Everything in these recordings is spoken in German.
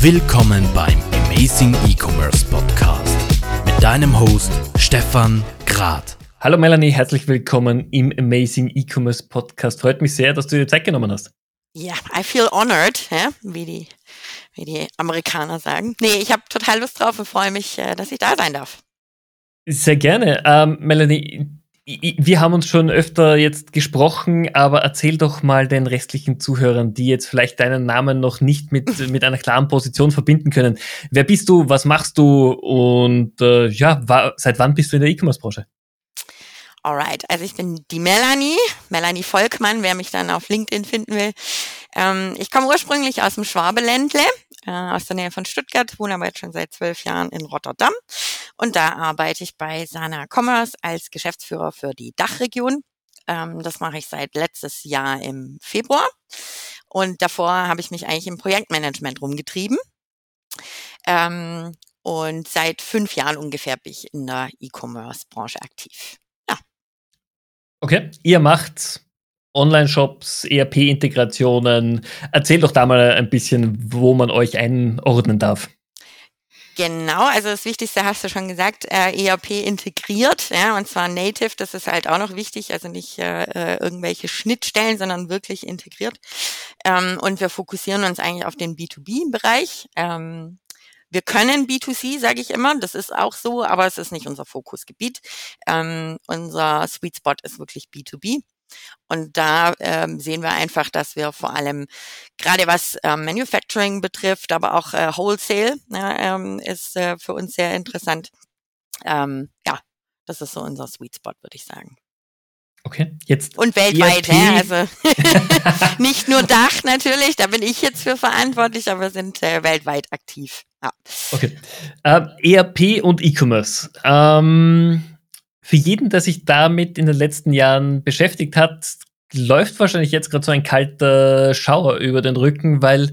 Willkommen beim Amazing E-Commerce Podcast mit deinem Host Stefan Grad. Hallo Melanie, herzlich willkommen im Amazing E-Commerce Podcast. Freut mich sehr, dass du dir Zeit genommen hast. Ja, I feel honored, ja, wie, die, wie die Amerikaner sagen. Nee, ich habe total Lust drauf und freue mich, äh, dass ich da sein darf. Sehr gerne. Ähm, Melanie, wir haben uns schon öfter jetzt gesprochen, aber erzähl doch mal den restlichen Zuhörern, die jetzt vielleicht deinen Namen noch nicht mit, mit einer klaren Position verbinden können. Wer bist du? Was machst du? Und äh, ja, war, seit wann bist du in der E-Commerce-Branche? Alright, also ich bin die Melanie, Melanie Volkmann, wer mich dann auf LinkedIn finden will. Ähm, ich komme ursprünglich aus dem Schwabeländle, äh, aus der Nähe von Stuttgart, wohne aber jetzt schon seit zwölf Jahren in Rotterdam. Und da arbeite ich bei Sana Commerce als Geschäftsführer für die Dachregion. Ähm, das mache ich seit letztes Jahr im Februar. Und davor habe ich mich eigentlich im Projektmanagement rumgetrieben. Ähm, und seit fünf Jahren ungefähr bin ich in der E-Commerce-Branche aktiv. Ja. Okay, ihr macht Online-Shops, ERP-Integrationen. Erzähl doch da mal ein bisschen, wo man euch einordnen darf. Genau, also das Wichtigste hast du schon gesagt, äh, ERP integriert, ja, und zwar native, das ist halt auch noch wichtig, also nicht äh, äh irgendwelche Schnittstellen, sondern wirklich integriert. Ähm, und wir fokussieren uns eigentlich auf den B2B-Bereich. Ähm, wir können B2C, sage ich immer, das ist auch so, aber es ist nicht unser Fokusgebiet. Ähm, unser Sweet Spot ist wirklich B2B. Und da ähm, sehen wir einfach, dass wir vor allem gerade was ähm, Manufacturing betrifft, aber auch äh, Wholesale ja, ähm, ist äh, für uns sehr interessant. Ähm, ja, das ist so unser Sweet Spot, würde ich sagen. Okay, jetzt. Und weltweit, ja, also nicht nur Dach natürlich, da bin ich jetzt für verantwortlich, aber wir sind äh, weltweit aktiv. Ja. Okay. Ähm, ERP und E-Commerce. Ähm, für jeden, der sich damit in den letzten Jahren beschäftigt hat, läuft wahrscheinlich jetzt gerade so ein kalter Schauer über den Rücken, weil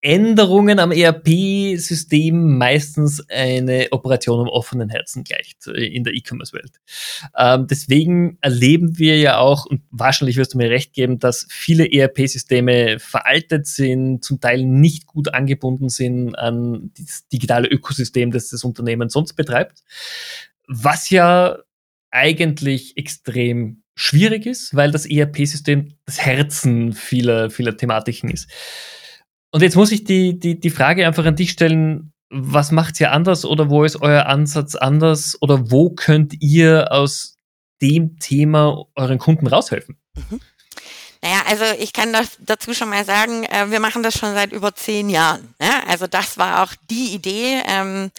Änderungen am ERP-System meistens eine Operation um offenen Herzen gleicht äh, in der E-Commerce-Welt. Ähm, deswegen erleben wir ja auch, und wahrscheinlich wirst du mir recht geben, dass viele ERP-Systeme veraltet sind, zum Teil nicht gut angebunden sind an das digitale Ökosystem, das das Unternehmen sonst betreibt. Was ja eigentlich extrem schwierig ist, weil das ERP-System das Herzen vieler, vieler Thematiken ist. Und jetzt muss ich die, die, die Frage einfach an dich stellen, was macht ihr anders oder wo ist euer Ansatz anders oder wo könnt ihr aus dem Thema euren Kunden raushelfen? Mhm. Naja, also ich kann das dazu schon mal sagen, äh, wir machen das schon seit über zehn Jahren. Ne? Also das war auch die Idee. Ähm,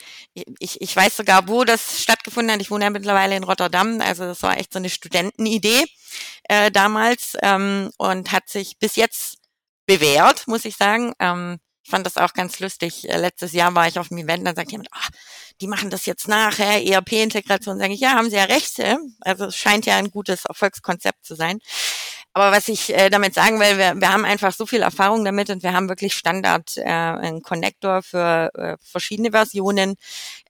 ich, ich weiß sogar, wo das stattgefunden hat. Ich wohne ja mittlerweile in Rotterdam. Also das war echt so eine Studentenidee äh, damals ähm, und hat sich bis jetzt bewährt, muss ich sagen. Ähm, ich fand das auch ganz lustig. Äh, letztes Jahr war ich auf dem Event, dann sagt jemand, ah, die machen das jetzt nachher, ERP-Integration. Sage ich, ja, haben Sie ja recht. Also es scheint ja ein gutes Erfolgskonzept zu sein. Aber was ich äh, damit sagen will, wir, wir haben einfach so viel Erfahrung damit und wir haben wirklich Standard äh, einen Connector für äh, verschiedene Versionen.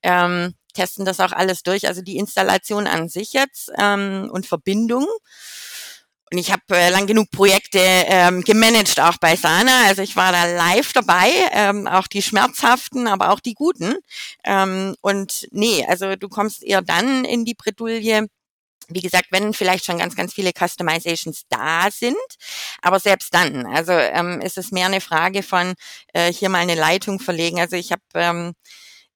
Ähm, testen das auch alles durch, also die Installation an sich jetzt ähm, und Verbindung. Und ich habe äh, lang genug Projekte ähm, gemanagt, auch bei Sana. Also ich war da live dabei, ähm, auch die schmerzhaften, aber auch die guten. Ähm, und nee, also du kommst eher dann in die Bredouille, wie gesagt, wenn vielleicht schon ganz, ganz viele Customizations da sind, aber selbst dann, also ähm, ist es mehr eine Frage von äh, hier mal eine Leitung verlegen. Also ich habe ähm,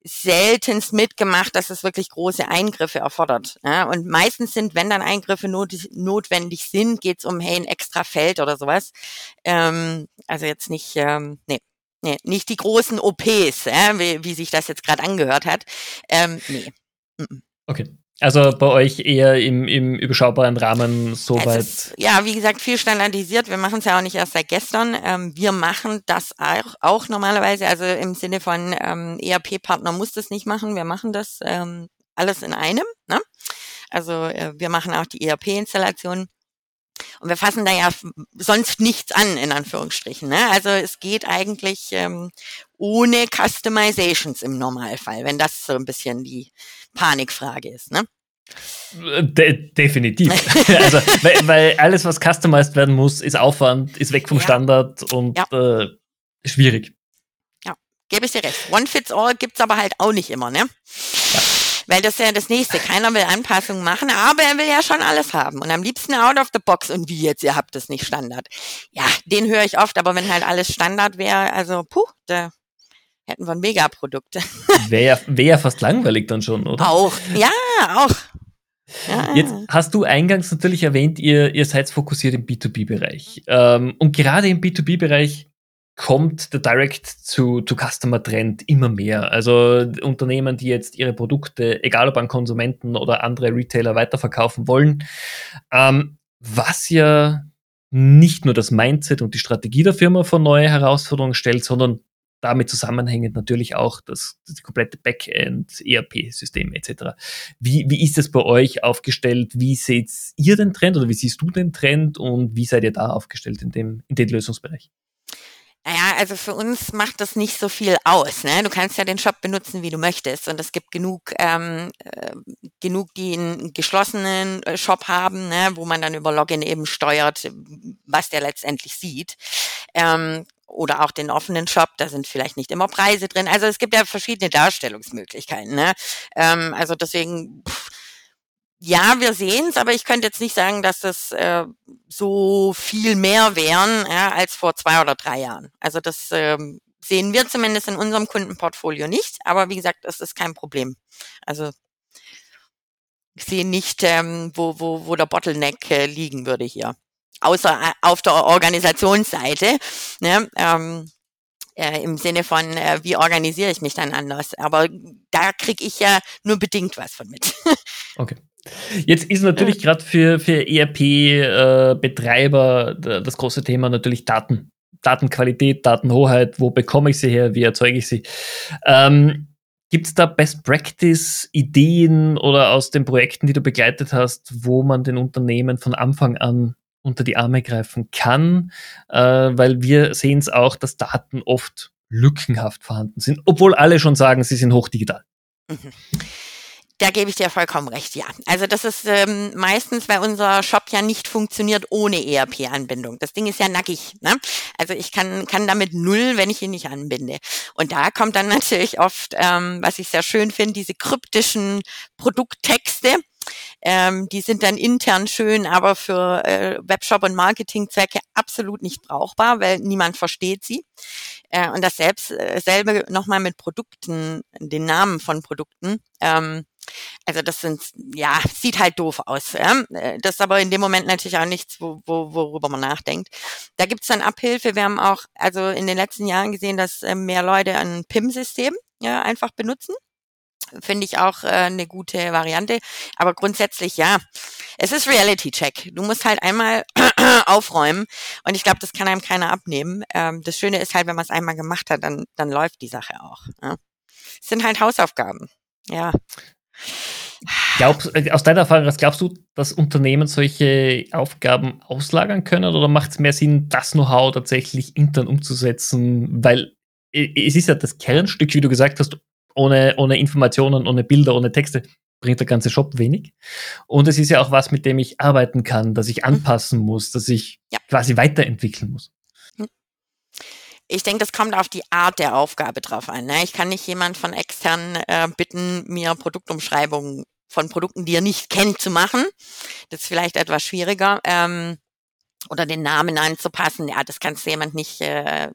seltenst mitgemacht, dass es wirklich große Eingriffe erfordert. Ja? Und meistens sind, wenn dann Eingriffe not notwendig sind, geht es um hey, ein extra Feld oder sowas. Ähm, also jetzt nicht, ähm, nee. Nee, nicht die großen OPs, ja, wie, wie sich das jetzt gerade angehört hat. Ähm, nee. Okay. Also bei euch eher im, im überschaubaren Rahmen soweit. Ist, ja, wie gesagt, viel standardisiert. Wir machen es ja auch nicht erst seit gestern. Ähm, wir machen das auch, auch normalerweise, also im Sinne von ähm, ERP-Partner muss das nicht machen. Wir machen das ähm, alles in einem. Ne? Also äh, wir machen auch die ERP-Installation. Und wir fassen da ja sonst nichts an, in Anführungsstrichen. Ne? Also es geht eigentlich ähm, ohne Customizations im Normalfall, wenn das so ein bisschen die Panikfrage ist. Ne? De definitiv. also, weil, weil, alles, was customized werden muss, ist Aufwand, ist weg vom ja. Standard und ja. äh, schwierig. Ja, gebe ich dir recht. One fits all gibt's aber halt auch nicht immer, ne? Ja. Weil das ist ja das nächste. Keiner will Anpassungen machen, aber er will ja schon alles haben. Und am liebsten out of the box. Und wie jetzt, ihr habt das nicht Standard. Ja, den höre ich oft, aber wenn halt alles Standard wäre, also puh, da hätten wir ein Megaprodukte. Wäre ja, wär ja fast langweilig dann schon, oder? Auch, ja, auch. Ja. Jetzt hast du eingangs natürlich erwähnt, ihr, ihr seid fokussiert im B2B-Bereich. Ähm, und gerade im B2B-Bereich kommt der Direct-to-Customer-Trend immer mehr. Also Unternehmen, die jetzt ihre Produkte, egal ob an Konsumenten oder andere Retailer, weiterverkaufen wollen, ähm, was ja nicht nur das Mindset und die Strategie der Firma vor neue Herausforderungen stellt, sondern damit zusammenhängend natürlich auch das, das komplette Backend, ERP-System etc. Wie, wie ist es bei euch aufgestellt? Wie seht ihr den Trend oder wie siehst du den Trend und wie seid ihr da aufgestellt in dem, in dem Lösungsbereich? Naja, also für uns macht das nicht so viel aus. Ne? Du kannst ja den Shop benutzen, wie du möchtest. Und es gibt genug, ähm, äh, genug, die einen geschlossenen äh, Shop haben, ne? wo man dann über Login eben steuert, was der letztendlich sieht. Ähm, oder auch den offenen Shop, da sind vielleicht nicht immer Preise drin. Also es gibt ja verschiedene Darstellungsmöglichkeiten. Ne? Ähm, also deswegen, pff, ja, wir sehen es, aber ich könnte jetzt nicht sagen, dass das äh, so viel mehr wären ja, als vor zwei oder drei Jahren. Also das ähm, sehen wir zumindest in unserem Kundenportfolio nicht, aber wie gesagt, das ist kein Problem. Also ich sehe nicht, ähm, wo, wo, wo der Bottleneck äh, liegen würde hier. Außer äh, auf der Organisationsseite. Ne? Ähm, äh, im Sinne von, äh, wie organisiere ich mich dann anders. Aber da kriege ich ja nur bedingt was von mit. okay. Jetzt ist natürlich gerade für, für ERP-Betreiber äh, das große Thema natürlich Daten. Datenqualität, Datenhoheit, wo bekomme ich sie her, wie erzeuge ich sie? Ähm, Gibt es da Best Practice-Ideen oder aus den Projekten, die du begleitet hast, wo man den Unternehmen von Anfang an unter die Arme greifen kann? Äh, weil wir sehen es auch, dass Daten oft lückenhaft vorhanden sind, obwohl alle schon sagen, sie sind hochdigital. Da gebe ich dir vollkommen recht, ja. Also das ist ähm, meistens, weil unser Shop ja nicht funktioniert ohne ERP-Anbindung. Das Ding ist ja nackig. Ne? Also ich kann, kann damit null, wenn ich ihn nicht anbinde. Und da kommt dann natürlich oft, ähm, was ich sehr schön finde, diese kryptischen Produkttexte. Ähm, die sind dann intern schön, aber für äh, Webshop- und Marketingzwecke absolut nicht brauchbar, weil niemand versteht sie. Äh, und das selbst, äh, selbe nochmal mit Produkten, den Namen von Produkten. Ähm, also das sind, ja, sieht halt doof aus. Ja? Äh, das ist aber in dem Moment natürlich auch nichts, wo, wo, worüber man nachdenkt. Da gibt's dann Abhilfe. Wir haben auch also in den letzten Jahren gesehen, dass äh, mehr Leute ein PIM-System ja, einfach benutzen. Finde ich auch äh, eine gute Variante. Aber grundsätzlich ja, es ist Reality Check. Du musst halt einmal aufräumen und ich glaube, das kann einem keiner abnehmen. Ähm, das Schöne ist halt, wenn man es einmal gemacht hat, dann, dann läuft die Sache auch. Ja. Es sind halt Hausaufgaben. Ja. Glaubst, äh, aus deiner Erfahrung, was glaubst du, dass Unternehmen solche Aufgaben auslagern können oder macht es mehr Sinn, das Know-how tatsächlich intern umzusetzen? Weil es ist ja das Kernstück, wie du gesagt hast, ohne, ohne Informationen, ohne Bilder, ohne Texte bringt der ganze Shop wenig. Und es ist ja auch was, mit dem ich arbeiten kann, dass ich mhm. anpassen muss, dass ich ja. quasi weiterentwickeln muss. Ich denke, das kommt auf die Art der Aufgabe drauf an. Ne? Ich kann nicht jemand von extern äh, bitten, mir Produktumschreibungen von Produkten, die er nicht kennt, zu machen. Das ist vielleicht etwas schwieriger. Ähm, oder den Namen anzupassen. Ja, das kannst du jemand nicht äh,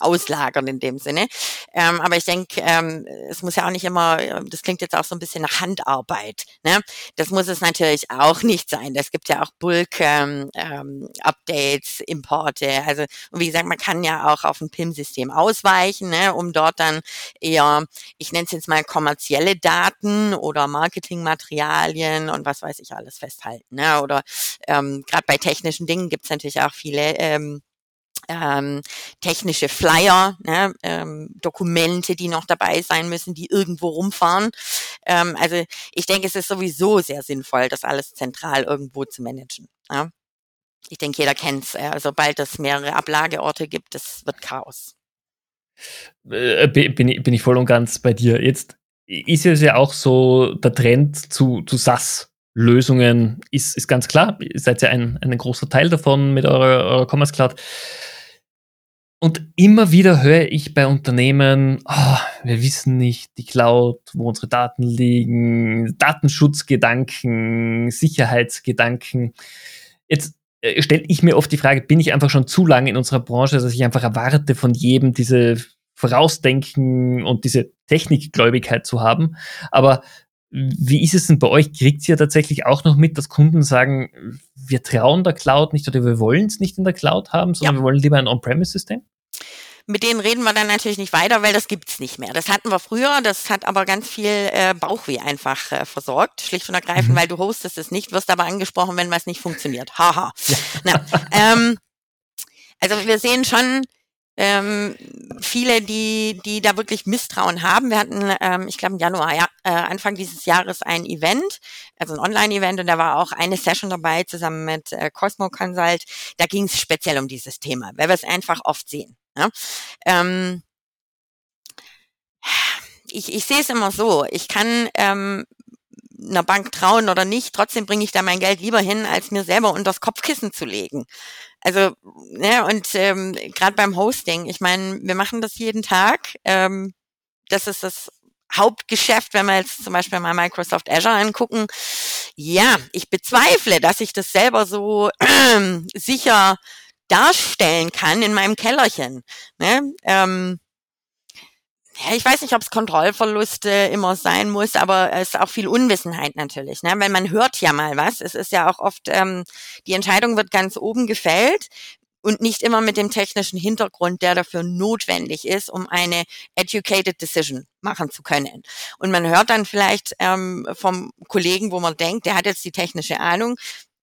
auslagern in dem Sinne. Ähm, aber ich denke, ähm, es muss ja auch nicht immer, das klingt jetzt auch so ein bisschen nach Handarbeit. Ne? Das muss es natürlich auch nicht sein. Es gibt ja auch Bulk ähm, ähm, Importe. Also und wie gesagt, man kann ja auch auf ein PIM-System ausweichen, ne, um dort dann eher, ich nenne es jetzt mal kommerzielle Daten oder Marketingmaterialien und was weiß ich alles festhalten. Ne? Oder ähm, gerade bei technischen Dingen gibt es natürlich auch viele ähm, ähm, technische Flyer, ne, ähm, Dokumente, die noch dabei sein müssen, die irgendwo rumfahren. Ähm, also ich denke, es ist sowieso sehr sinnvoll, das alles zentral irgendwo zu managen. Ja? Ich denke, jeder kennt es. Äh, sobald es mehrere Ablageorte gibt, das wird Chaos. Äh, bin, ich, bin ich voll und ganz bei dir. Jetzt ist es ja auch so der Trend zu, zu SAS Lösungen ist, ist ganz klar. Ihr seid ja ein, ein großer Teil davon mit eurer, eurer Commerce Cloud. und immer wieder höre ich bei Unternehmen, oh, wir wissen nicht, die Cloud, wo unsere Daten liegen, Datenschutzgedanken, Sicherheitsgedanken. Jetzt äh, stelle ich mir oft die Frage, bin ich einfach schon zu lange in unserer Branche, dass ich einfach erwarte von jedem diese Vorausdenken und diese Technikgläubigkeit zu haben. Aber wie ist es denn bei euch? Kriegt ihr tatsächlich auch noch mit, dass Kunden sagen, wir trauen der Cloud nicht oder wir wollen es nicht in der Cloud haben, sondern ja. wir wollen lieber ein On-Premise-System? Mit denen reden wir dann natürlich nicht weiter, weil das gibt's nicht mehr. Das hatten wir früher, das hat aber ganz viel äh, Bauchweh einfach äh, versorgt, schlicht und ergreifend, mhm. weil du hostest es nicht, wirst aber angesprochen, wenn was nicht funktioniert. Haha. Ja. Na, ähm, also wir sehen schon, ähm, viele, die, die da wirklich Misstrauen haben. Wir hatten, ähm, ich glaube im Januar, ja, äh, Anfang dieses Jahres ein Event, also ein Online-Event und da war auch eine Session dabei zusammen mit äh, Cosmo Consult. Da ging es speziell um dieses Thema, weil wir es einfach oft sehen. Ja? Ähm, ich, ich sehe es immer so, ich kann ähm, einer Bank trauen oder nicht, trotzdem bringe ich da mein Geld lieber hin, als mir selber unters Kopfkissen zu legen. Also, ne, und ähm, gerade beim Hosting, ich meine, wir machen das jeden Tag. Ähm, das ist das Hauptgeschäft, wenn wir jetzt zum Beispiel mal Microsoft Azure angucken. Ja, ich bezweifle, dass ich das selber so äh, sicher darstellen kann in meinem Kellerchen. Ne? Ähm, ich weiß nicht, ob es Kontrollverluste immer sein muss, aber es ist auch viel Unwissenheit natürlich, ne? Weil man hört ja mal was. Es ist ja auch oft, ähm, die Entscheidung wird ganz oben gefällt und nicht immer mit dem technischen Hintergrund, der dafür notwendig ist, um eine educated decision machen zu können. Und man hört dann vielleicht ähm, vom Kollegen, wo man denkt, der hat jetzt die technische Ahnung,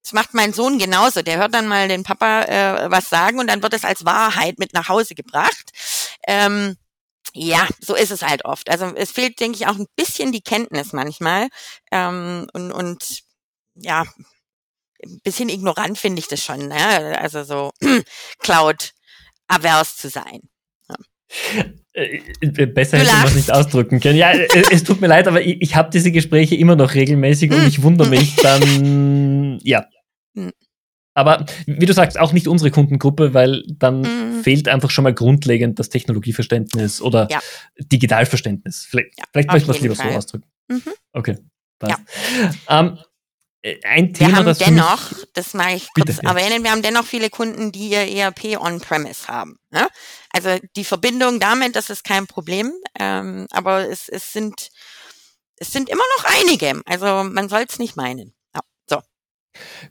das macht mein Sohn genauso. Der hört dann mal den Papa äh, was sagen und dann wird es als Wahrheit mit nach Hause gebracht. Ähm, ja, so ist es halt oft. Also es fehlt, denke ich, auch ein bisschen die Kenntnis manchmal. Ähm, und, und ja, ein bisschen ignorant finde ich das schon. Ne? Also so Cloud-avers zu sein. Äh, äh, besser hätte man es nicht ausdrücken können. Ja, es, es tut mir leid, aber ich, ich habe diese Gespräche immer noch regelmäßig und hm. ich wundere mich dann, ja. Aber wie du sagst, auch nicht unsere Kundengruppe, weil dann mhm. fehlt einfach schon mal grundlegend das Technologieverständnis oder ja. Digitalverständnis. Vielleicht, ja, vielleicht möchte man es lieber Fall. so ausdrücken. Mhm. Okay. Ja. Ähm, äh, ein Thema, wir haben das dennoch, das mag ich kurz bitte, erwähnen, wir haben dennoch viele Kunden, die ihr ERP on-premise haben. Ne? Also die Verbindung damit, das ist kein Problem, ähm, aber es, es sind es sind immer noch einige. Also man soll es nicht meinen.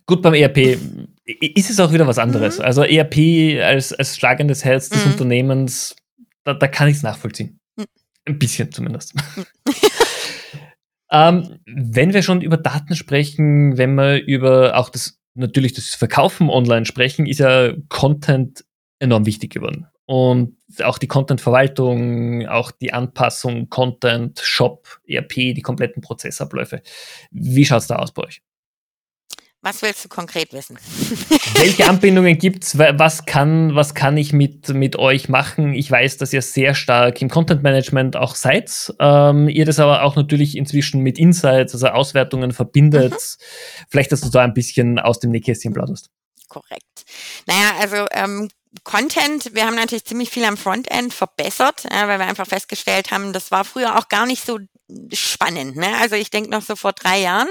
Gut, beim ERP ist es auch wieder was anderes. Mhm. Also ERP als, als schlagendes Herz des mhm. Unternehmens, da, da kann ich es nachvollziehen. Mhm. Ein bisschen zumindest. Mhm. ähm, wenn wir schon über Daten sprechen, wenn wir über auch das natürlich das Verkaufen online sprechen, ist ja Content enorm wichtig geworden. Und auch die Content-Verwaltung, auch die Anpassung, Content, Shop, ERP, die kompletten Prozessabläufe. Wie schaut es da aus bei euch? Was willst du konkret wissen? Welche Anbindungen gibt's? Was kann, was kann ich mit, mit euch machen? Ich weiß, dass ihr sehr stark im Content Management auch seid. Ähm, ihr das aber auch natürlich inzwischen mit Insights, also Auswertungen verbindet. Mhm. Vielleicht, dass du da ein bisschen aus dem Nähkästchen plauderst. Korrekt. Naja, also ähm, Content, wir haben natürlich ziemlich viel am Frontend verbessert, ja, weil wir einfach festgestellt haben, das war früher auch gar nicht so spannend. Ne? Also ich denke noch so vor drei Jahren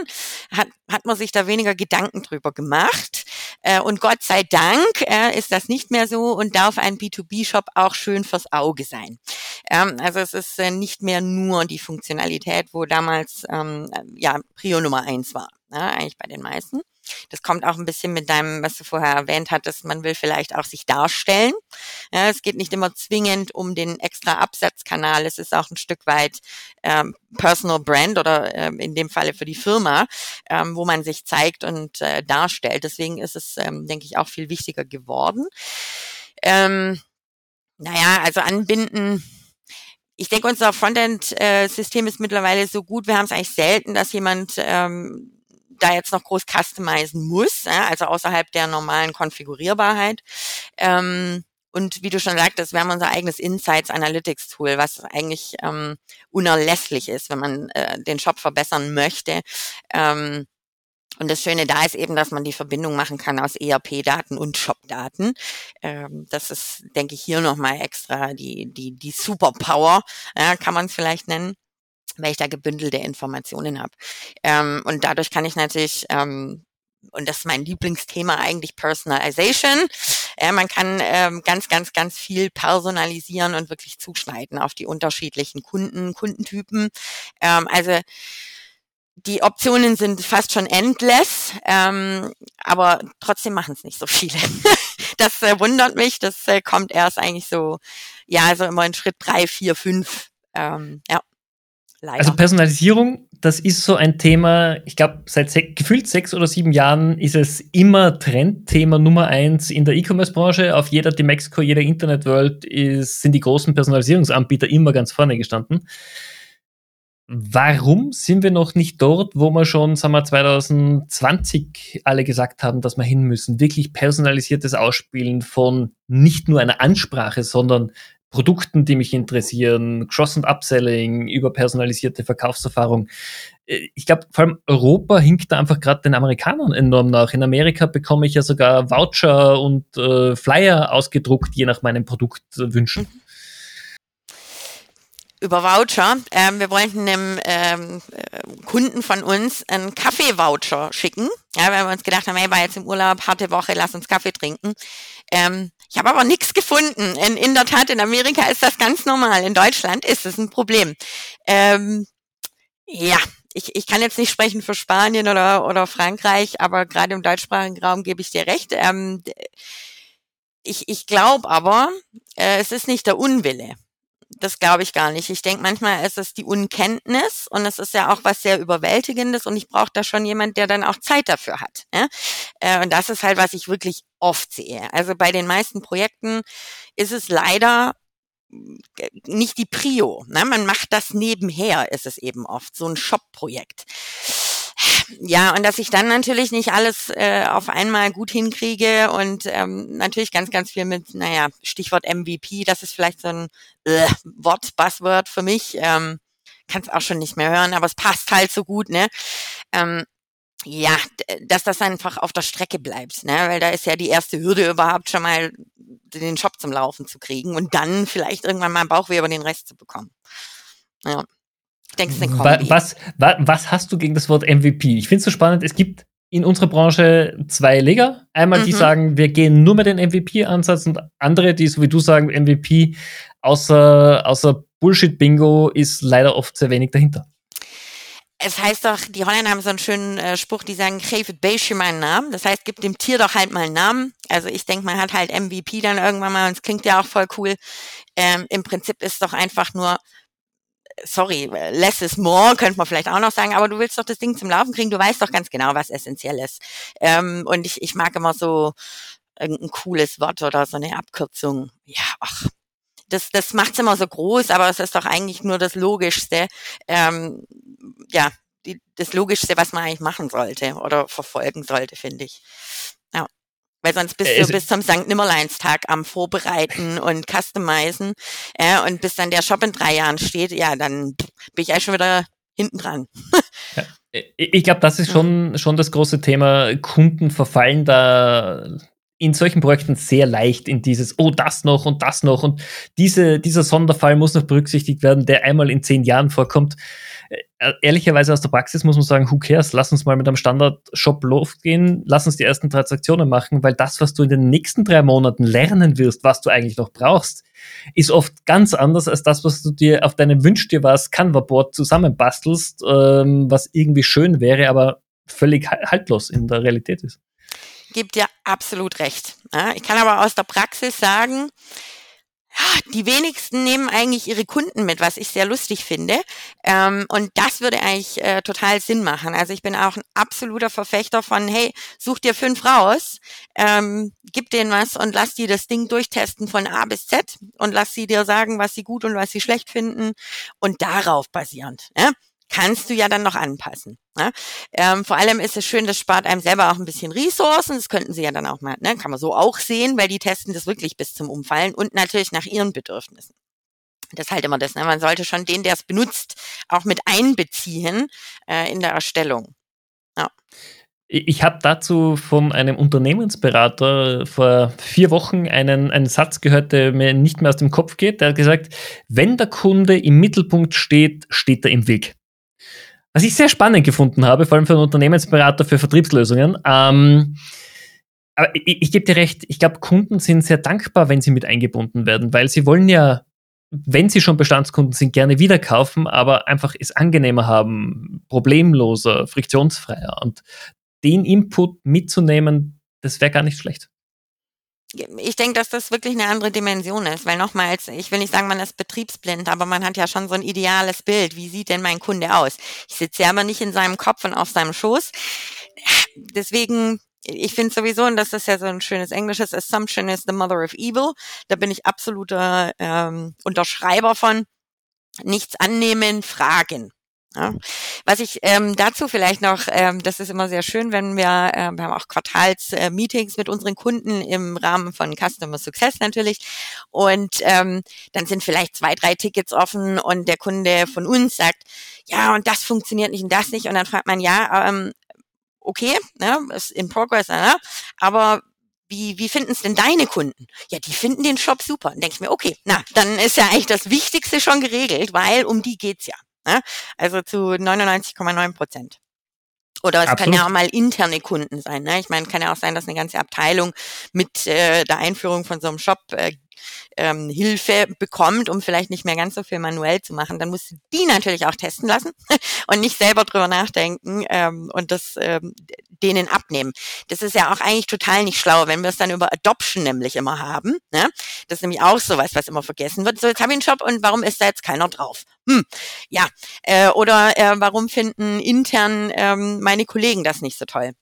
hat, hat man sich da weniger Gedanken drüber gemacht. Äh, und Gott sei Dank äh, ist das nicht mehr so und darf ein B2B-Shop auch schön fürs Auge sein. Ähm, also es ist äh, nicht mehr nur die Funktionalität, wo damals ähm, ja Prio Nummer eins war, ne? eigentlich bei den meisten. Das kommt auch ein bisschen mit deinem, was du vorher erwähnt hattest, man will vielleicht auch sich darstellen. Ja, es geht nicht immer zwingend um den extra Absatzkanal, es ist auch ein Stück weit ähm, Personal Brand oder ähm, in dem Falle für die Firma, ähm, wo man sich zeigt und äh, darstellt. Deswegen ist es, ähm, denke ich, auch viel wichtiger geworden. Ähm, naja, also anbinden, ich denke, unser Frontend-System ist mittlerweile so gut, wir haben es eigentlich selten, dass jemand ähm, da jetzt noch groß customizen muss, ja, also außerhalb der normalen Konfigurierbarkeit. Ähm, und wie du schon sagtest, wir haben unser eigenes Insights Analytics Tool, was eigentlich ähm, unerlässlich ist, wenn man äh, den Shop verbessern möchte. Ähm, Und das Schöne da ist eben, dass man die Verbindung machen kann aus ERP-Daten und Shop-Daten. Ähm, das ist, denke ich, hier nochmal extra die, die, die Superpower, ja, kann man es vielleicht nennen weil ich da gebündelte Informationen habe. Ähm, und dadurch kann ich natürlich ähm, und das ist mein Lieblingsthema eigentlich Personalization. Äh, man kann ähm, ganz, ganz, ganz viel personalisieren und wirklich zuschneiden auf die unterschiedlichen Kunden, Kundentypen. Ähm, also die Optionen sind fast schon endless, ähm, aber trotzdem machen es nicht so viele. das äh, wundert mich. Das äh, kommt erst eigentlich so, ja, also immer in Schritt drei, vier, fünf. Ähm, ja. Leider. Also Personalisierung, das ist so ein Thema, ich glaube, seit se gefühlt sechs oder sieben Jahren ist es immer Trendthema Nummer eins in der E-Commerce-Branche. Auf jeder Demexco, jeder Internetworld sind die großen Personalisierungsanbieter immer ganz vorne gestanden. Warum sind wir noch nicht dort, wo wir schon, sagen wir, 2020 alle gesagt haben, dass wir hin müssen? Wirklich personalisiertes Ausspielen von nicht nur einer Ansprache, sondern Produkten, die mich interessieren, Cross- und Upselling, über personalisierte Verkaufserfahrung. Äh, ich glaube, vor allem Europa hinkt da einfach gerade den Amerikanern enorm nach. In Amerika bekomme ich ja sogar Voucher und äh, Flyer ausgedruckt, je nach meinen Produktwünschen. Mhm über Voucher. Ähm, wir wollten einem ähm, äh, Kunden von uns einen Kaffee-Voucher schicken. Ja, weil wir uns gedacht haben, hey, war jetzt im Urlaub, harte Woche, lass uns Kaffee trinken. Ähm, ich habe aber nichts gefunden. In, in der Tat, in Amerika ist das ganz normal. In Deutschland ist es ein Problem. Ähm, ja, ich, ich kann jetzt nicht sprechen für Spanien oder, oder Frankreich, aber gerade im deutschsprachigen Raum gebe ich dir recht. Ähm, ich ich glaube aber, äh, es ist nicht der Unwille das glaube ich gar nicht. Ich denke manchmal ist es die Unkenntnis und es ist ja auch was sehr Überwältigendes und ich brauche da schon jemand, der dann auch Zeit dafür hat. Ja? Äh, und das ist halt, was ich wirklich oft sehe. Also bei den meisten Projekten ist es leider äh, nicht die Prio. Ne? Man macht das nebenher, ist es eben oft, so ein Shop-Projekt. Ja, und dass ich dann natürlich nicht alles äh, auf einmal gut hinkriege und ähm, natürlich ganz, ganz viel mit, naja, Stichwort MVP, das ist vielleicht so ein äh, Wort, Buzzword für mich. Ähm, Kann es auch schon nicht mehr hören, aber es passt halt so gut, ne? Ähm, ja, dass das einfach auf der Strecke bleibt, ne? Weil da ist ja die erste Hürde überhaupt schon mal den Shop zum Laufen zu kriegen und dann vielleicht irgendwann mal Bauchweh über den Rest zu bekommen. Ja. Ich denke, es ist eine Kombi. Was, was, was hast du gegen das Wort MVP? Ich finde es so spannend. Es gibt in unserer Branche zwei Leger. Einmal mhm. die sagen, wir gehen nur mit dem MVP-Ansatz und andere, die so wie du sagen, MVP außer, außer Bullshit-Bingo ist leider oft sehr wenig dahinter. Es heißt doch, die Holländer haben so einen schönen äh, Spruch, die sagen, geef het beestje mal einen Namen. Das heißt, gib dem Tier doch halt mal einen Namen. Also ich denke, man hat halt MVP dann irgendwann mal und es klingt ja auch voll cool. Ähm, Im Prinzip ist doch einfach nur sorry, less is more, könnte man vielleicht auch noch sagen, aber du willst doch das Ding zum Laufen kriegen, du weißt doch ganz genau, was essentiell ist. Ähm, und ich, ich mag immer so irgendein cooles Wort oder so eine Abkürzung. Ja, ach, das, das macht's immer so groß, aber es ist doch eigentlich nur das Logischste. Ähm, ja, die, das Logischste, was man eigentlich machen sollte oder verfolgen sollte, finde ich. Weil sonst bist äh, du bis zum St. Nimmerleinstag am Vorbereiten und Customizen. Äh, und bis dann der Shop in drei Jahren steht, ja, dann bin ich ja schon wieder hinten dran. ja, ich glaube, das ist schon, schon das große Thema. Kunden verfallen da in solchen Projekten sehr leicht in dieses, oh, das noch und das noch und diese, dieser Sonderfall muss noch berücksichtigt werden, der einmal in zehn Jahren vorkommt. Äh, ehrlicherweise aus der Praxis muss man sagen, who cares, lass uns mal mit einem Standard-Shop losgehen, lass uns die ersten Transaktionen machen, weil das, was du in den nächsten drei Monaten lernen wirst, was du eigentlich noch brauchst, ist oft ganz anders als das, was du dir auf deinem Wünsch dir was Canva-Board zusammenbastelst, ähm, was irgendwie schön wäre, aber völlig haltlos in der Realität ist. Gibt ja absolut recht. Ich kann aber aus der Praxis sagen, die wenigsten nehmen eigentlich ihre Kunden mit, was ich sehr lustig finde. Ähm, und das würde eigentlich äh, total Sinn machen. Also ich bin auch ein absoluter Verfechter von, hey, such dir fünf raus, ähm, gib denen was und lass die das Ding durchtesten von A bis Z und lass sie dir sagen, was sie gut und was sie schlecht finden und darauf basierend. Ja? Kannst du ja dann noch anpassen. Ne? Ähm, vor allem ist es schön, das spart einem selber auch ein bisschen Ressourcen. Das könnten sie ja dann auch mal, ne? kann man so auch sehen, weil die testen das wirklich bis zum Umfallen und natürlich nach ihren Bedürfnissen. Das ist halt immer das. Ne? Man sollte schon den, der es benutzt, auch mit einbeziehen äh, in der Erstellung. Ja Ich habe dazu von einem Unternehmensberater vor vier Wochen einen, einen Satz gehört, der mir nicht mehr aus dem Kopf geht. Der hat gesagt, wenn der Kunde im Mittelpunkt steht, steht er im Weg. Was ich sehr spannend gefunden habe, vor allem für einen Unternehmensberater für Vertriebslösungen. Ähm, aber ich, ich gebe dir recht, ich glaube, Kunden sind sehr dankbar, wenn sie mit eingebunden werden, weil sie wollen ja, wenn sie schon Bestandskunden sind, gerne wieder kaufen, aber einfach es angenehmer haben, problemloser, friktionsfreier. Und den Input mitzunehmen, das wäre gar nicht schlecht. Ich denke, dass das wirklich eine andere Dimension ist, weil nochmals, ich will nicht sagen, man ist betriebsblind, aber man hat ja schon so ein ideales Bild. Wie sieht denn mein Kunde aus? Ich sitze ja aber nicht in seinem Kopf und auf seinem Schoß. Deswegen ich finde sowieso, und das ist ja so ein schönes englisches, Assumption is the mother of evil. Da bin ich absoluter ähm, Unterschreiber von. Nichts annehmen, fragen. Ja. Was ich ähm, dazu vielleicht noch, ähm, das ist immer sehr schön, wenn wir, äh, wir haben auch Quartals-Meetings äh, mit unseren Kunden im Rahmen von Customer Success natürlich. Und ähm, dann sind vielleicht zwei, drei Tickets offen und der Kunde von uns sagt, ja, und das funktioniert nicht und das nicht. Und dann fragt man, ja, ähm, okay, ne, ist in progress, ne, aber wie, wie finden es denn deine Kunden? Ja, die finden den Shop super. Dann denke ich mir, okay, na, dann ist ja eigentlich das Wichtigste schon geregelt, weil um die geht's ja. Ne? Also zu 99,9 Prozent. Oder es Absolut. kann ja auch mal interne Kunden sein. Ne? Ich meine, kann ja auch sein, dass eine ganze Abteilung mit äh, der Einführung von so einem Shop äh, ähm, Hilfe bekommt, um vielleicht nicht mehr ganz so viel manuell zu machen, dann musst du die natürlich auch testen lassen und nicht selber drüber nachdenken ähm, und das ähm, denen abnehmen. Das ist ja auch eigentlich total nicht schlau, wenn wir es dann über Adoption nämlich immer haben. Ne? Das ist nämlich auch sowas, was immer vergessen wird. So, jetzt habe ich einen Shop und warum ist da jetzt keiner drauf? Hm, ja, äh, oder äh, warum finden intern ähm, meine Kollegen das nicht so toll?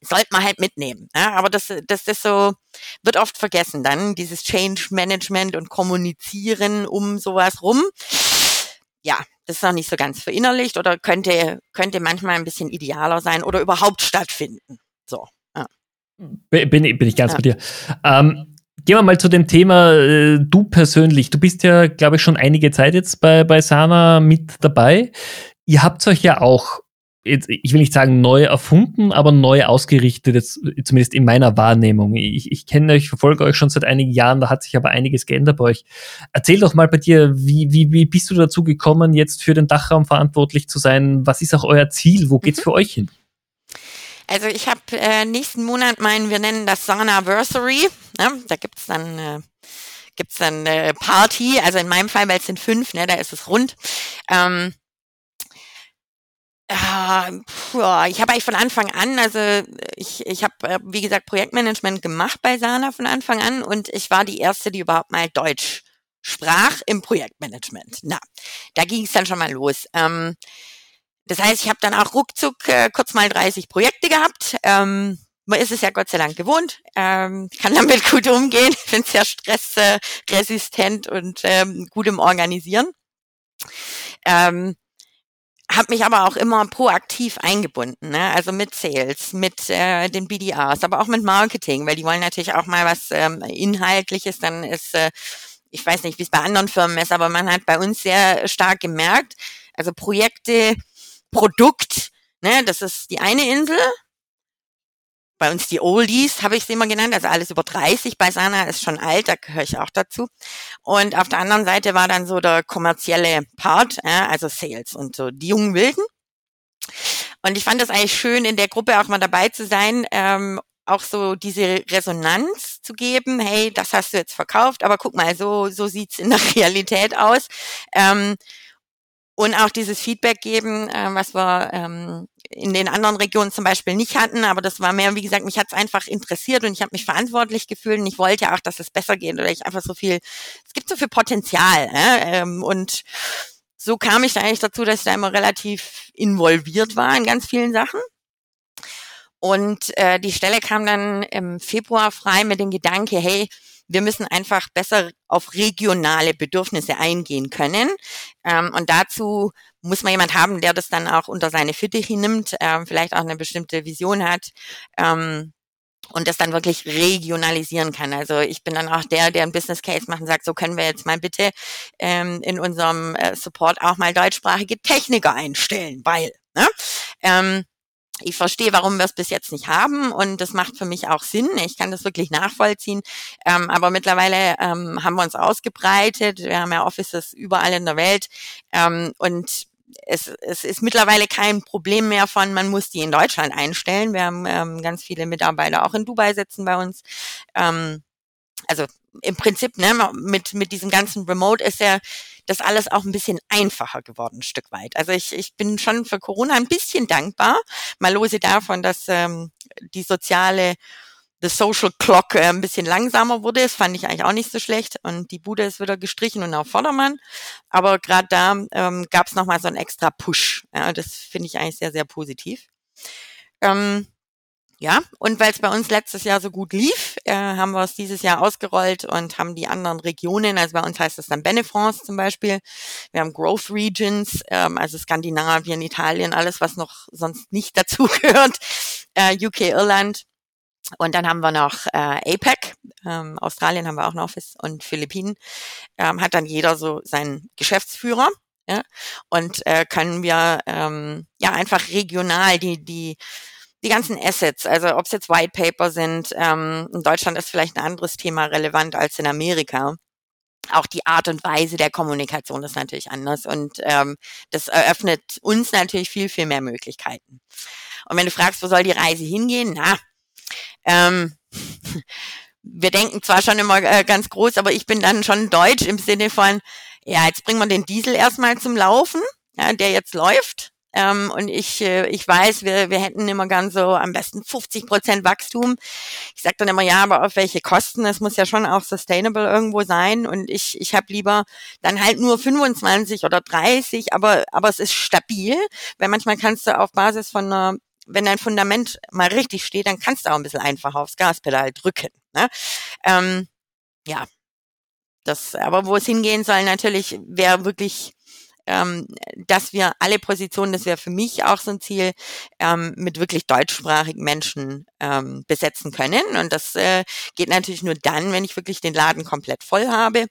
sollte man halt mitnehmen. Ja? Aber das, das ist so, wird oft vergessen dann, dieses Change Management und Kommunizieren um sowas rum. Ja, das ist noch nicht so ganz verinnerlicht oder könnte, könnte manchmal ein bisschen idealer sein oder überhaupt stattfinden. So. Ja. Bin, bin ich ganz ja. bei dir. Ähm, gehen wir mal zu dem Thema, äh, du persönlich. Du bist ja, glaube ich, schon einige Zeit jetzt bei, bei Sana mit dabei. Ihr habt euch ja auch jetzt, ich will nicht sagen neu erfunden, aber neu ausgerichtet, jetzt, zumindest in meiner Wahrnehmung. Ich, ich kenne euch, verfolge euch schon seit einigen Jahren, da hat sich aber einiges geändert bei euch. Erzähl doch mal bei dir, wie, wie, wie bist du dazu gekommen, jetzt für den Dachraum verantwortlich zu sein? Was ist auch euer Ziel? Wo geht's mhm. für euch hin? Also ich habe äh, nächsten Monat mein, wir nennen das Sanaversary. Ne? Da gibt's dann äh, gibt's dann äh, Party. Also in meinem Fall, weil es sind fünf, ne, da ist es rund. Ähm, äh, ich habe eigentlich von Anfang an, also ich, ich habe, äh, wie gesagt, Projektmanagement gemacht bei Sana von Anfang an und ich war die Erste, die überhaupt mal Deutsch sprach im Projektmanagement. Na, da ging es dann schon mal los. Ähm, das heißt, ich habe dann auch ruckzuck äh, kurz mal 30 Projekte gehabt. Ähm, man ist es ja Gott sei Dank gewohnt, ähm, kann damit gut umgehen, bin sehr stressresistent und ähm, gut im Organisieren. Ähm, habe mich aber auch immer proaktiv eingebunden, ne? also mit Sales, mit äh, den BDRs, aber auch mit Marketing, weil die wollen natürlich auch mal was ähm, Inhaltliches, dann ist, äh, ich weiß nicht, wie es bei anderen Firmen ist, aber man hat bei uns sehr stark gemerkt, also Projekte, Produkt, ne, das ist die eine Insel, bei uns die Oldies, habe ich sie immer genannt, also alles über 30. Bei Sana ist schon alt, da gehöre ich auch dazu. Und auf der anderen Seite war dann so der kommerzielle Part, ja, also Sales und so die jungen Wilden. Und ich fand das eigentlich schön, in der Gruppe auch mal dabei zu sein, ähm, auch so diese Resonanz zu geben, hey, das hast du jetzt verkauft, aber guck mal, so, so sieht's in der Realität aus. Ähm, und auch dieses Feedback geben, äh, was wir ähm, in den anderen Regionen zum Beispiel nicht hatten, aber das war mehr, wie gesagt, mich hat es einfach interessiert und ich habe mich verantwortlich gefühlt und ich wollte auch, dass es besser geht oder ich einfach so viel, es gibt so viel Potenzial äh, ähm, und so kam ich da eigentlich dazu, dass ich da immer relativ involviert war in ganz vielen Sachen. Und äh, die Stelle kam dann im Februar frei mit dem Gedanke, hey, wir müssen einfach besser auf regionale Bedürfnisse eingehen können. Ähm, und dazu muss man jemand haben, der das dann auch unter seine Fittiche nimmt, ähm, vielleicht auch eine bestimmte Vision hat. Ähm, und das dann wirklich regionalisieren kann. Also ich bin dann auch der, der ein Business Case macht und sagt, so können wir jetzt mal bitte ähm, in unserem äh, Support auch mal deutschsprachige Techniker einstellen, weil ne? ähm, ich verstehe, warum wir es bis jetzt nicht haben und das macht für mich auch Sinn. Ich kann das wirklich nachvollziehen. Ähm, aber mittlerweile ähm, haben wir uns ausgebreitet. Wir haben ja Offices überall in der Welt ähm, und es, es ist mittlerweile kein Problem mehr von, man muss die in Deutschland einstellen. Wir haben ähm, ganz viele Mitarbeiter auch in Dubai sitzen bei uns. Ähm, also im Prinzip ne, mit, mit diesem ganzen Remote ist ja das alles auch ein bisschen einfacher geworden, ein Stück weit. Also ich, ich bin schon für Corona ein bisschen dankbar, mal lose davon, dass ähm, die soziale The Social Clock äh, ein bisschen langsamer wurde. Das fand ich eigentlich auch nicht so schlecht. Und die Bude ist wieder gestrichen und auf Vordermann. Aber gerade da ähm, gab es nochmal so einen extra Push. Ja, das finde ich eigentlich sehr, sehr positiv. Ähm, ja, und weil es bei uns letztes Jahr so gut lief, äh, haben wir es dieses Jahr ausgerollt und haben die anderen Regionen, also bei uns heißt es dann Benefrance zum Beispiel, wir haben Growth Regions, ähm, also Skandinavien, Italien, alles, was noch sonst nicht dazu gehört, äh, UK, Irland. Und dann haben wir noch äh, APEC, ähm, Australien haben wir auch ein Office und Philippinen, ähm, hat dann jeder so seinen Geschäftsführer. Ja, und äh, können wir ähm, ja einfach regional die, die die ganzen Assets, also ob es jetzt White Paper sind, ähm, in Deutschland ist vielleicht ein anderes Thema relevant als in Amerika. Auch die Art und Weise der Kommunikation ist natürlich anders und ähm, das eröffnet uns natürlich viel, viel mehr Möglichkeiten. Und wenn du fragst, wo soll die Reise hingehen, na, ähm, wir denken zwar schon immer äh, ganz groß, aber ich bin dann schon deutsch im Sinne von, ja, jetzt bringen wir den Diesel erstmal zum Laufen, ja, der jetzt läuft. Ähm, und ich, äh, ich weiß, wir, wir hätten immer gern so am besten 50 Prozent Wachstum. Ich sage dann immer, ja, aber auf welche Kosten? Es muss ja schon auch sustainable irgendwo sein. Und ich, ich habe lieber dann halt nur 25 oder 30, aber, aber es ist stabil, weil manchmal kannst du auf Basis von einer wenn dein Fundament mal richtig steht, dann kannst du auch ein bisschen einfacher aufs Gaspedal drücken. Ne? Ähm, ja, das, aber wo es hingehen soll, natürlich wäre wirklich ähm, dass wir alle Positionen, das wäre für mich auch so ein Ziel, ähm, mit wirklich deutschsprachigen Menschen ähm, besetzen können. Und das äh, geht natürlich nur dann, wenn ich wirklich den Laden komplett voll habe.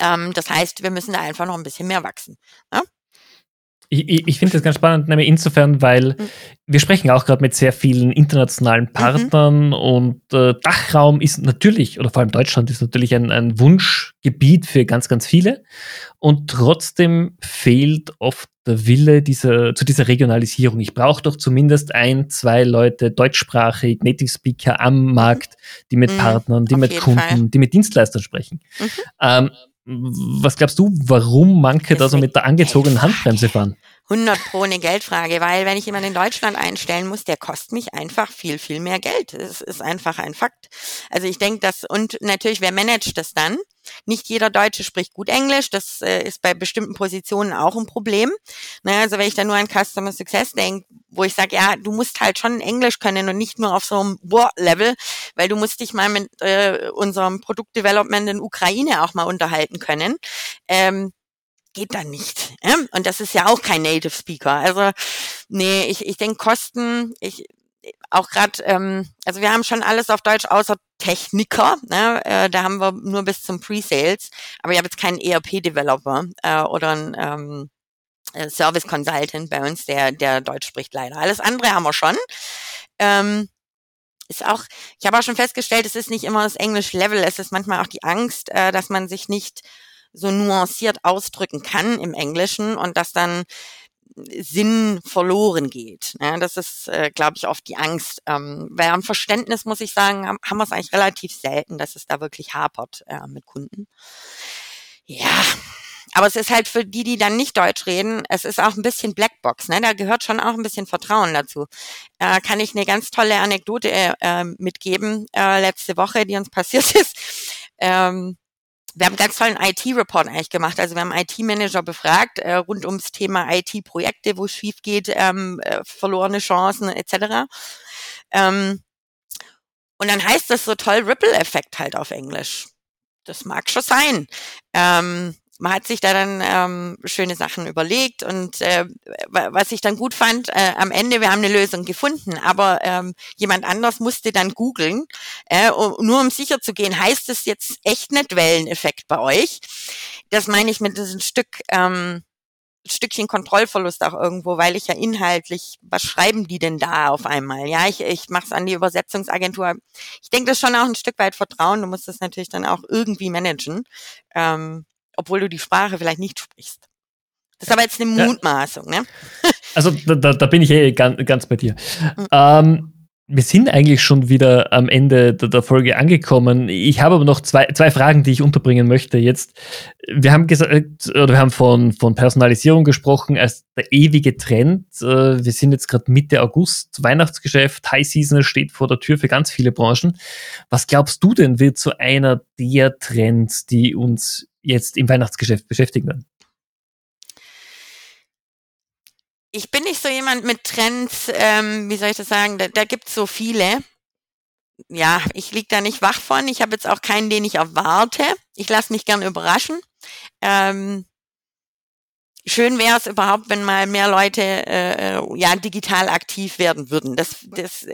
Ähm, das heißt, wir müssen da einfach noch ein bisschen mehr wachsen. Ja? Ich, ich finde das ganz spannend, nämlich insofern, weil mhm. wir sprechen auch gerade mit sehr vielen internationalen mhm. Partnern mhm. und äh, Dachraum ist natürlich, oder vor allem Deutschland ist natürlich ein, ein Wunschgebiet für ganz, ganz viele. Und trotzdem fehlt oft der Wille dieser, zu dieser Regionalisierung. Ich brauche doch zumindest ein, zwei Leute deutschsprachig, Native Speaker am. Markt, die mit mhm. Partnern, die mit Kunden, Fall. die mit Dienstleistern sprechen. Mhm. Ähm, was glaubst du, warum manche da so mit der angezogenen Handbremse fahren? 100 pro eine Geldfrage, weil wenn ich jemanden in Deutschland einstellen muss, der kostet mich einfach viel, viel mehr Geld. Das ist einfach ein Fakt. Also ich denke, dass, und natürlich, wer managt das dann? Nicht jeder Deutsche spricht gut Englisch. Das äh, ist bei bestimmten Positionen auch ein Problem. Naja, also wenn ich da nur an Customer Success denke, wo ich sage, ja, du musst halt schon Englisch können und nicht nur auf so einem Boah-Level, weil du musst dich mal mit äh, unserem Produktdevelopment in Ukraine auch mal unterhalten können. Ähm, geht dann nicht. Ja? Und das ist ja auch kein Native Speaker. Also nee, ich, ich denke Kosten, ich auch gerade, ähm, also wir haben schon alles auf Deutsch außer Techniker. Ne? Äh, da haben wir nur bis zum Pre-Sales. Aber ich habe jetzt keinen ERP-Developer äh, oder einen ähm, äh, Service Consultant bei uns, der, der Deutsch spricht leider. Alles andere haben wir schon. Ähm, ist auch, ich habe auch schon festgestellt, es ist nicht immer das Englisch-Level, es ist manchmal auch die Angst, äh, dass man sich nicht so nuanciert ausdrücken kann im Englischen und dass dann Sinn verloren geht. Ja, das ist, äh, glaube ich, oft die Angst. Ähm, weil am Verständnis, muss ich sagen, haben, haben wir es eigentlich relativ selten, dass es da wirklich hapert äh, mit Kunden. Ja, aber es ist halt für die, die dann nicht Deutsch reden, es ist auch ein bisschen Blackbox. Ne? Da gehört schon auch ein bisschen Vertrauen dazu. Äh, kann ich eine ganz tolle Anekdote äh, mitgeben, äh, letzte Woche, die uns passiert ist. Ähm, wir haben ganz tollen IT-Report eigentlich gemacht. Also wir haben IT-Manager befragt äh, rund ums Thema IT-Projekte, wo es schief geht, ähm, äh, verlorene Chancen etc. Ähm, und dann heißt das so toll Ripple-Effekt halt auf Englisch. Das mag schon sein. Ähm, man hat sich da dann ähm, schöne Sachen überlegt und äh, was ich dann gut fand, äh, am Ende, wir haben eine Lösung gefunden, aber ähm, jemand anders musste dann googeln, äh, um, nur um sicher zu gehen, heißt es jetzt echt nicht Welleneffekt bei euch? Das meine ich mit diesem Stück ähm, Stückchen Kontrollverlust auch irgendwo, weil ich ja inhaltlich, was schreiben die denn da auf einmal? Ja, ich, ich mache es an die Übersetzungsagentur. Ich denke, das ist schon auch ein Stück weit Vertrauen. Du musst das natürlich dann auch irgendwie managen, ähm, obwohl du die Sprache vielleicht nicht sprichst. Das ist aber jetzt eine Mutmaßung, ne? Also da, da bin ich eh ganz, ganz bei dir. Mhm. Ähm, wir sind eigentlich schon wieder am Ende der, Folge angekommen. Ich habe aber noch zwei, zwei Fragen, die ich unterbringen möchte jetzt. Wir haben gesagt, oder wir haben von, von Personalisierung gesprochen als der ewige Trend. Äh, wir sind jetzt gerade Mitte August, Weihnachtsgeschäft, High Season steht vor der Tür für ganz viele Branchen. Was glaubst du denn, wird so einer der Trends, die uns jetzt im Weihnachtsgeschäft beschäftigen werden? ich bin nicht so jemand mit Trends, ähm, wie soll ich das sagen, da, da gibt es so viele. Ja, ich lieg da nicht wach von. Ich habe jetzt auch keinen, den ich erwarte. Ich lasse mich gern überraschen. Ähm, schön wäre es überhaupt, wenn mal mehr Leute äh, äh ja digital aktiv werden würden. Das, das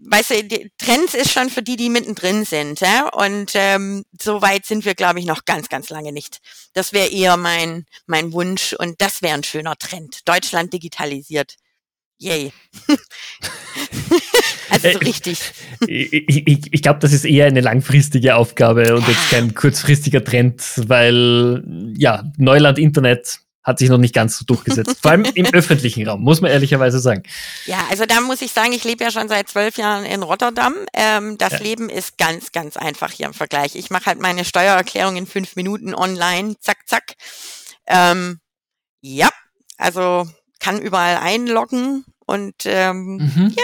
weißt du, Trends ist schon für die, die mittendrin sind. Ja? Und ähm, so weit sind wir, glaube ich, noch ganz, ganz lange nicht. Das wäre eher mein, mein Wunsch und das wäre ein schöner Trend. Deutschland digitalisiert. Yay. also so äh, richtig. Ich, ich, ich glaube, das ist eher eine langfristige Aufgabe und jetzt kein kurzfristiger Trend, weil ja, Neuland Internet hat sich noch nicht ganz so durchgesetzt. Vor allem im öffentlichen Raum, muss man ehrlicherweise sagen. Ja, also da muss ich sagen, ich lebe ja schon seit zwölf Jahren in Rotterdam. Ähm, das ja. Leben ist ganz, ganz einfach hier im Vergleich. Ich mache halt meine Steuererklärung in fünf Minuten online, zack, zack. Ähm, ja, also kann überall einloggen und ähm, mhm. ja,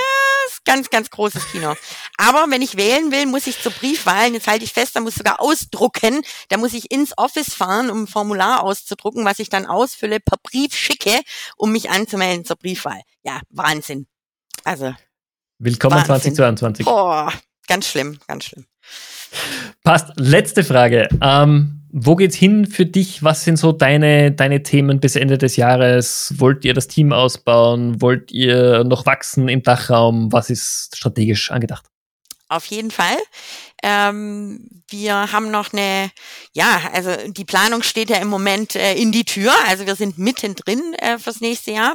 ganz, ganz großes Kino. Aber wenn ich wählen will, muss ich zur Briefwahl, jetzt halte ich fest, da muss ich sogar ausdrucken, da muss ich ins Office fahren, um ein Formular auszudrucken, was ich dann ausfülle, per Brief schicke, um mich anzumelden zur Briefwahl. Ja, Wahnsinn. Also. Willkommen Wahnsinn. 2022. Boah, ganz schlimm, ganz schlimm. Passt. Letzte Frage. Ähm, wo geht's hin für dich? Was sind so deine, deine Themen bis Ende des Jahres? Wollt ihr das Team ausbauen? Wollt ihr noch wachsen im Dachraum? Was ist strategisch angedacht? Auf jeden Fall. Ähm, wir haben noch eine, ja, also die Planung steht ja im Moment äh, in die Tür. Also wir sind mittendrin äh, fürs nächste Jahr.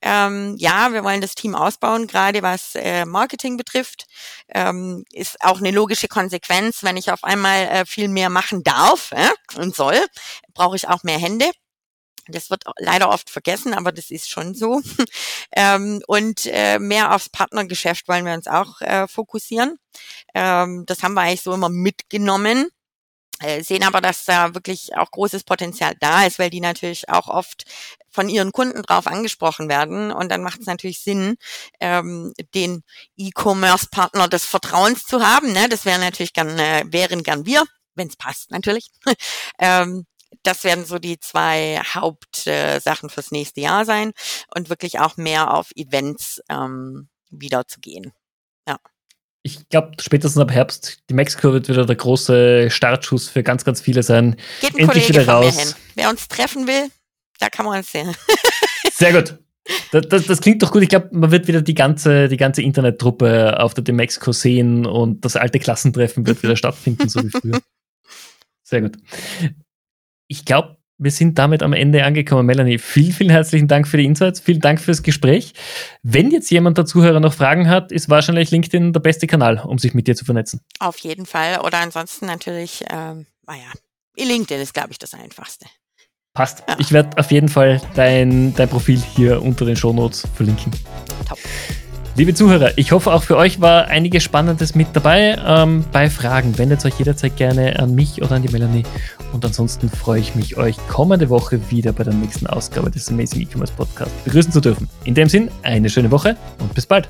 Ähm, ja, wir wollen das Team ausbauen, gerade was äh, Marketing betrifft. Ähm, ist auch eine logische Konsequenz, wenn ich auf einmal äh, viel mehr machen darf äh, und soll, brauche ich auch mehr Hände. Das wird leider oft vergessen, aber das ist schon so. ähm, und äh, mehr aufs Partnergeschäft wollen wir uns auch äh, fokussieren. Ähm, das haben wir eigentlich so immer mitgenommen. Äh, sehen aber, dass da wirklich auch großes Potenzial da ist, weil die natürlich auch oft von ihren Kunden drauf angesprochen werden. Und dann macht es natürlich Sinn, ähm, den E-Commerce-Partner des Vertrauens zu haben. Ne? Das wären natürlich gern, äh, wären gern wir, wenn es passt natürlich. ähm, das werden so die zwei Hauptsachen äh, fürs nächste Jahr sein und wirklich auch mehr auf Events ähm, wieder zu gehen. Ja. Ich glaube, spätestens ab Herbst, die Mexiko wird wieder der große Startschuss für ganz, ganz viele sein. Geht ein Endlich Kollege wieder raus. Hin. Wer uns treffen will, da kann man uns sehen. Sehr gut. Das, das, das, klingt doch gut. Ich glaube, man wird wieder die ganze, die ganze Internettruppe auf der Demexco sehen und das alte Klassentreffen wird wieder stattfinden, so wie früher. Sehr gut ich glaube, wir sind damit am Ende angekommen. Melanie, vielen, vielen herzlichen Dank für die Insights. Vielen Dank fürs Gespräch. Wenn jetzt jemand der Zuhörer noch Fragen hat, ist wahrscheinlich LinkedIn der beste Kanal, um sich mit dir zu vernetzen. Auf jeden Fall. Oder ansonsten natürlich, ähm, naja, LinkedIn ist, glaube ich, das Einfachste. Passt. Ja. Ich werde auf jeden Fall dein, dein Profil hier unter den Shownotes verlinken. Top. Liebe Zuhörer, ich hoffe auch für euch war einiges Spannendes mit dabei. Ähm, bei Fragen wendet euch jederzeit gerne an mich oder an die Melanie. Und ansonsten freue ich mich, euch kommende Woche wieder bei der nächsten Ausgabe des Amazing E-Commerce Podcast begrüßen zu dürfen. In dem Sinn, eine schöne Woche und bis bald.